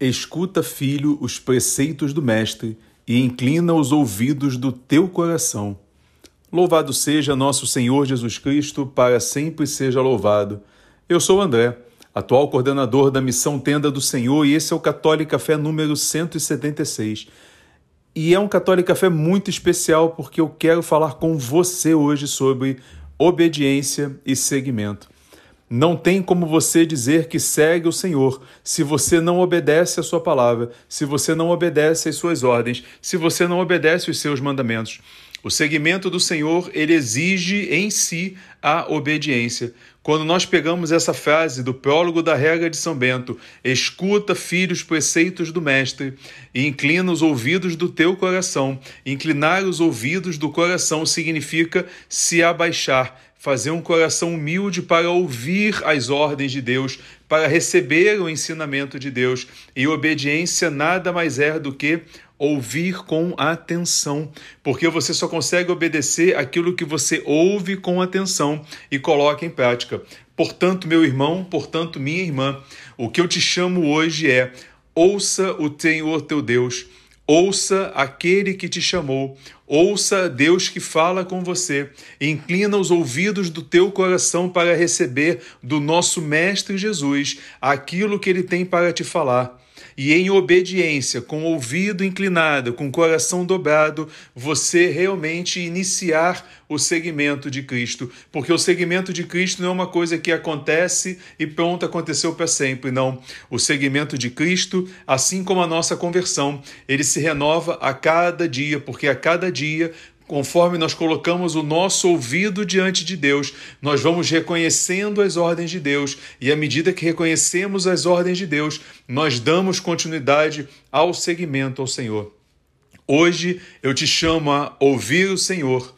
Escuta, filho, os preceitos do Mestre e inclina os ouvidos do teu coração. Louvado seja nosso Senhor Jesus Cristo, para sempre seja louvado. Eu sou André, atual coordenador da Missão Tenda do Senhor, e esse é o Católico Café número 176. E é um Católico Café muito especial porque eu quero falar com você hoje sobre obediência e seguimento. Não tem como você dizer que segue o Senhor se você não obedece a sua palavra, se você não obedece às suas ordens, se você não obedece os seus mandamentos. O seguimento do Senhor, ele exige em si a obediência. Quando nós pegamos essa frase do prólogo da regra de São Bento, escuta, filho, os preceitos do Mestre, e inclina os ouvidos do teu coração. Inclinar os ouvidos do coração significa se abaixar, fazer um coração humilde para ouvir as ordens de Deus, para receber o ensinamento de Deus. E obediência nada mais é do que ouvir com atenção, porque você só consegue obedecer aquilo que você ouve com atenção e coloca em prática. Portanto, meu irmão, portanto, minha irmã, o que eu te chamo hoje é: ouça o Senhor teu Deus Ouça aquele que te chamou, ouça Deus que fala com você, inclina os ouvidos do teu coração para receber do nosso Mestre Jesus aquilo que ele tem para te falar e em obediência, com o ouvido inclinado, com o coração dobrado, você realmente iniciar o segmento de Cristo. Porque o segmento de Cristo não é uma coisa que acontece e pronto, aconteceu para sempre. Não. O segmento de Cristo, assim como a nossa conversão, ele se renova a cada dia, porque a cada dia conforme nós colocamos o nosso ouvido diante de Deus, nós vamos reconhecendo as ordens de Deus, e à medida que reconhecemos as ordens de Deus, nós damos continuidade ao seguimento ao Senhor. Hoje eu te chamo a ouvir o Senhor,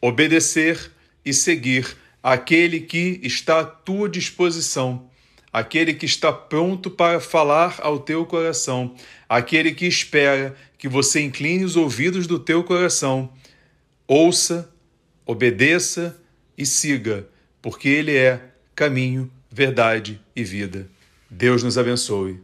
obedecer e seguir aquele que está à tua disposição, aquele que está pronto para falar ao teu coração, aquele que espera que você incline os ouvidos do teu coração Ouça, obedeça e siga, porque Ele é caminho, verdade e vida. Deus nos abençoe.